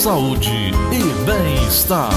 saúde e bem-estar.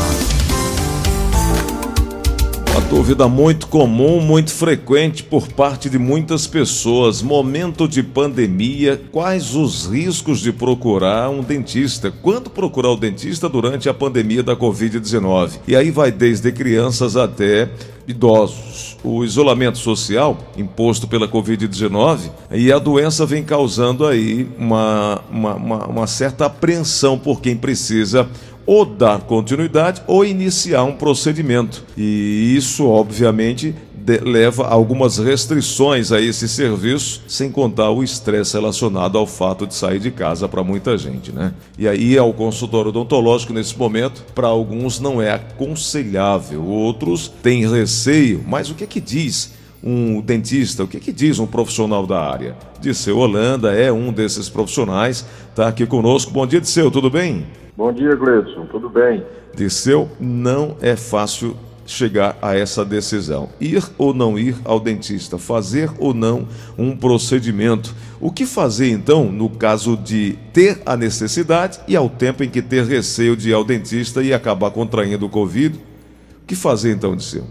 Uma dúvida muito comum, muito frequente por parte de muitas pessoas. Momento de pandemia, quais os riscos de procurar um dentista? Quando procurar o dentista durante a pandemia da Covid-19? E aí vai desde crianças até idosos. O isolamento social imposto pela Covid-19 e a doença vem causando aí uma, uma, uma, uma certa apreensão por quem precisa ou dar continuidade ou iniciar um procedimento. E isso, obviamente, de, leva algumas restrições a esse serviço, sem contar o estresse relacionado ao fato de sair de casa para muita gente, né? E aí ao consultório odontológico nesse momento, para alguns não é aconselhável, outros têm receio, mas o que é que diz um dentista, o que, que diz um profissional da área? Disseu Holanda é um desses profissionais, está aqui conosco. Bom dia, Disseu, tudo bem? Bom dia, Gleison. Tudo bem? Disseu, não é fácil chegar a essa decisão. Ir ou não ir ao dentista, fazer ou não um procedimento. O que fazer então no caso de ter a necessidade e ao tempo em que ter receio de ir ao dentista e acabar contraindo o Covid? O que fazer então, Disseu?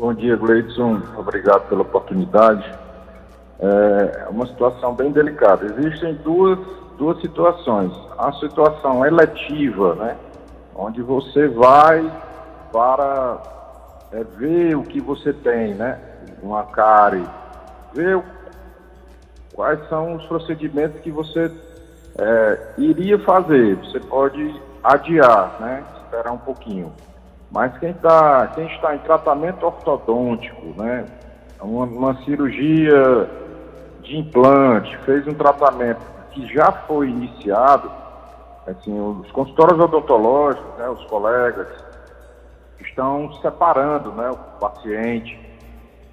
Bom dia, Gleidson. Obrigado pela oportunidade. É uma situação bem delicada. Existem duas duas situações. A situação eletiva, né, onde você vai para é, ver o que você tem, né, uma cárie, ver quais são os procedimentos que você é, iria fazer. Você pode adiar, né, esperar um pouquinho. Mas quem, tá, quem está em tratamento ortodôntico, né, uma, uma cirurgia de implante, fez um tratamento que já foi iniciado, assim, os consultórios odontológicos, né, os colegas, estão separando né, o paciente.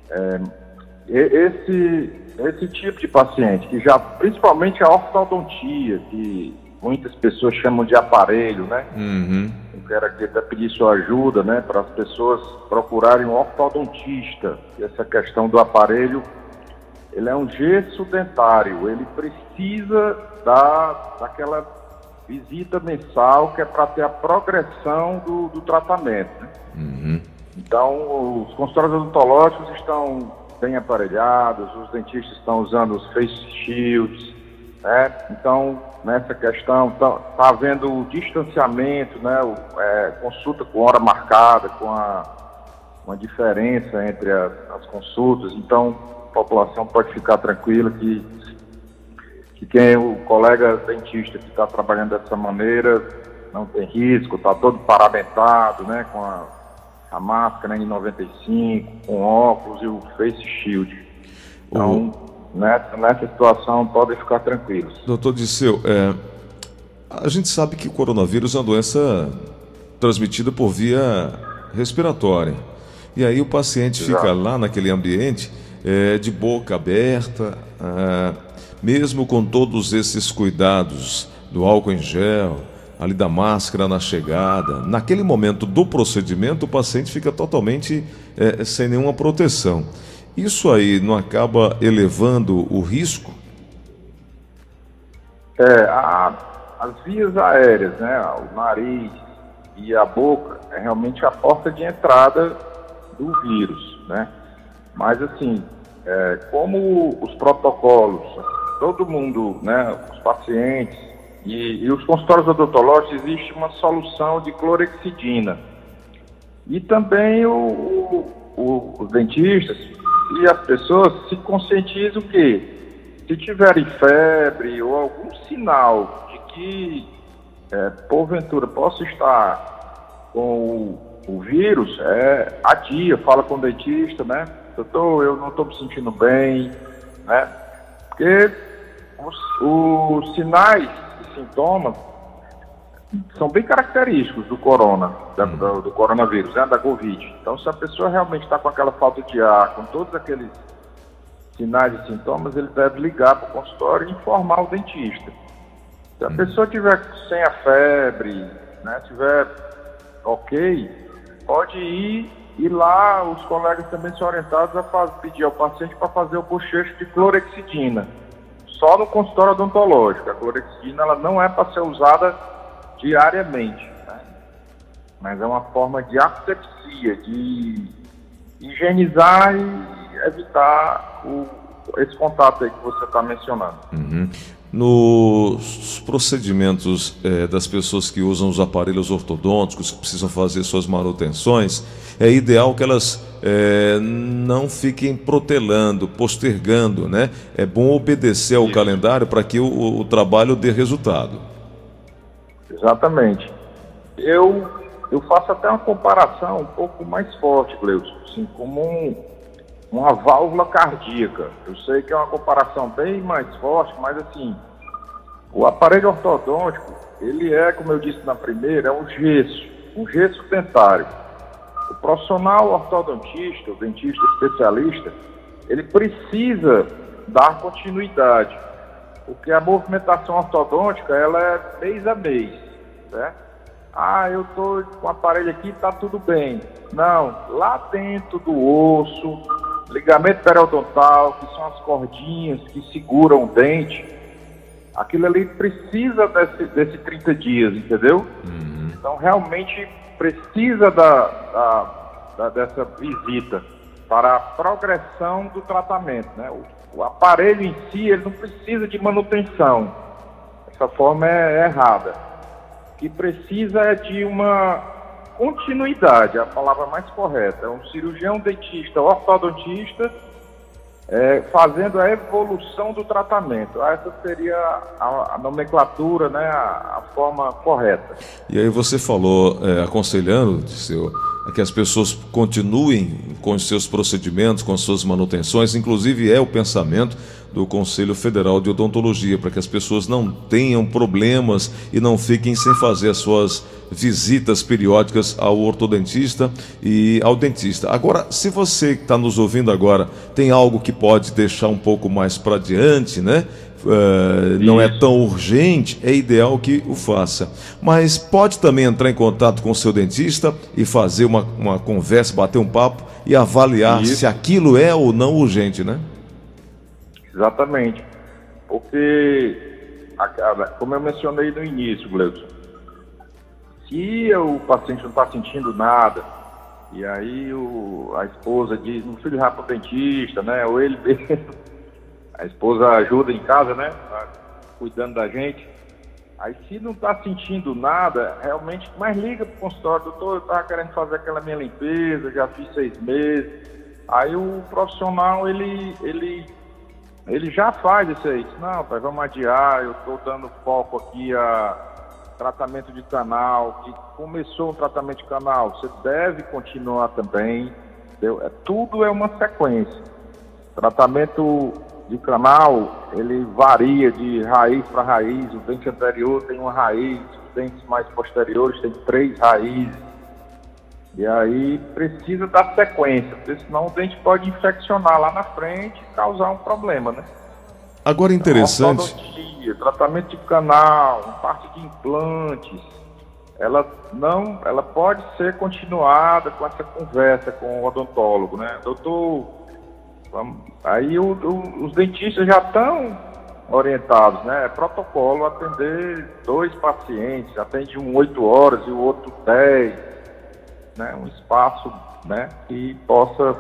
É, esse, esse tipo de paciente, que já, principalmente a ortodontia, que muitas pessoas chamam de aparelho, né? Uhum. Eu quero aqui até pedir sua ajuda, né, para as pessoas procurarem um ortodontista. E essa questão do aparelho ele é um gesso dentário, ele precisa da, daquela visita mensal que é para ter a progressão do, do tratamento. Né? Uhum. Então, os consultórios odontológicos estão bem aparelhados, os dentistas estão usando os face shields, né? Então, nessa questão, está tá havendo o distanciamento, né? O, é, consulta com hora marcada, com a, uma diferença entre as, as consultas. Então, população pode ficar tranquila que, que quem é o colega dentista que está trabalhando dessa maneira não tem risco, está todo paramentado, né, com a, a máscara N95, com óculos e o face shield. Então, uhum. Nessa, nessa situação, podem ficar tranquilos. Doutor Disseu, é, a gente sabe que o coronavírus é uma doença transmitida por via respiratória. E aí o paciente Exato. fica lá naquele ambiente é, de boca aberta, ah, mesmo com todos esses cuidados do álcool em gel, ali da máscara na chegada, naquele momento do procedimento o paciente fica totalmente é, sem nenhuma proteção. Isso aí não acaba elevando o risco? É, a, as vias aéreas, né, o nariz e a boca é realmente a porta de entrada do vírus, né? Mas assim, é, como os protocolos, todo mundo, né, os pacientes e, e os consultórios odontológicos, existe uma solução de clorexidina. E também o, o, os dentistas e as pessoas se conscientizam que se tiverem febre ou algum sinal de que é, porventura possa estar com o, o vírus, é, adia, fala com o dentista, né? doutor, eu não estou me sentindo bem, né? Porque os, os sinais e sintomas são bem característicos do corona, da, hum. do, do, coronavírus, né, da Covid. Então, se a pessoa realmente está com aquela falta de ar, com todos aqueles sinais e sintomas, ele deve ligar para o consultório e informar o dentista. Se a hum. pessoa tiver sem a febre, né, tiver ok, pode ir e lá os colegas também são orientados a fazer, pedir ao paciente para fazer o bochecho de clorexidina. Só no consultório odontológico. A clorexidina ela não é para ser usada diariamente. Né? Mas é uma forma de asepsia, de higienizar e evitar o, esse contato aí que você está mencionando. Uhum. Nos procedimentos é, das pessoas que usam os aparelhos ortodônticos, que precisam fazer suas manutenções, é ideal que elas é, não fiquem protelando, postergando, né? É bom obedecer ao Isso. calendário para que o, o, trabalho dê resultado. Exatamente. Eu, eu faço até uma comparação um pouco mais forte, Cleuson, assim, como um, uma válvula cardíaca. Eu sei que é uma comparação bem mais forte, mas assim, o aparelho ortodôntico, ele é, como eu disse na primeira, é um gesso, um gesso dentário. O profissional ortodontista, o dentista especialista, ele precisa dar continuidade, porque a movimentação ortodôntica, ela é mês a mês, certo? Ah, eu estou com o aparelho aqui, está tudo bem. Não, lá dentro do osso, ligamento periodontal, que são as cordinhas que seguram o dente, aquilo ali precisa desse, desse 30 dias, entendeu? Uhum. Então realmente precisa da, da, da, dessa visita para a progressão do tratamento. Né? O, o, aparelho em si ele não precisa de manutenção. Essa forma é, é errada. Que precisa é de uma continuidade, a palavra mais correta. É um cirurgião dentista, ortodontista, é, fazendo a evolução do tratamento. Essa seria a, a nomenclatura, né, a, a, forma correta. E aí você falou, é, aconselhando, seu, que as pessoas continuem com os seus procedimentos, com as suas manutenções, inclusive é o pensamento do Conselho Federal de Odontologia, para que as pessoas não tenham problemas e não fiquem sem fazer as suas visitas periódicas ao ortodontista e ao dentista. Agora, se você que está nos ouvindo agora tem algo que pode deixar um pouco mais para diante, né? Uh, não é tão urgente, é ideal que o faça. Mas pode também entrar em contato com o seu dentista e fazer uma, uma conversa, bater um papo e avaliar Isso. se aquilo é ou não urgente, né? Exatamente. Porque, como eu mencionei no início, Gleudson, se o paciente não está sentindo nada, e aí o, a esposa diz, o filho vai para o dentista, né? Ou ele a esposa ajuda em casa, né? Tá cuidando da gente. Aí se não está sentindo nada, realmente, mas liga para o consultório, doutor, eu estava querendo fazer aquela minha limpeza, já fiz seis meses. Aí o profissional, ele, ele ele já faz isso aí. Não, pai, vamos adiar, eu estou dando foco aqui a tratamento de canal, que começou um tratamento de canal, você deve continuar também. Entendeu? É, tudo é uma sequência. Tratamento de canal, ele varia de raiz para raiz. O dente anterior tem uma raiz, os dentes mais posteriores têm três raízes. E aí precisa dar sequência, porque senão o dente pode infeccionar lá na frente e causar um problema, né? Agora interessante. Então, tratamento de canal, parte de implantes, ela não, ela pode ser continuada com essa conversa com o odontólogo, né? Doutor, aí o, o, os dentistas já estão orientados, né? É protocolo atender dois pacientes, atende um 8 horas e o outro 10 né, um espaço né, que possa.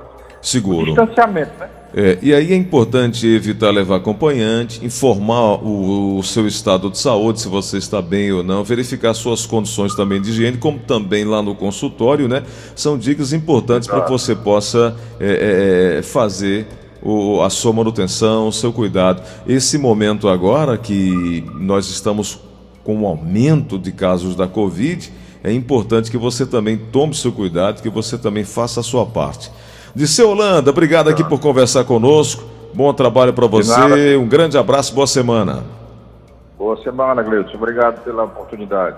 Seguro. Um distanciamento, né? É, e aí é importante evitar levar acompanhante, informar o, o, seu estado de saúde, se você está bem ou não, verificar suas condições também de higiene, como também lá no consultório, né? São dicas importantes para que você possa é, é, é, fazer o, a sua manutenção, o seu cuidado. Esse momento agora que nós estamos com um aumento de casos da Covid é importante que você também tome seu cuidado, que você também faça a sua parte. Disseu Holanda, obrigado aqui por conversar conosco. Bom trabalho para você. Um grande abraço, boa semana. Boa semana, Gleudson. Obrigado pela oportunidade.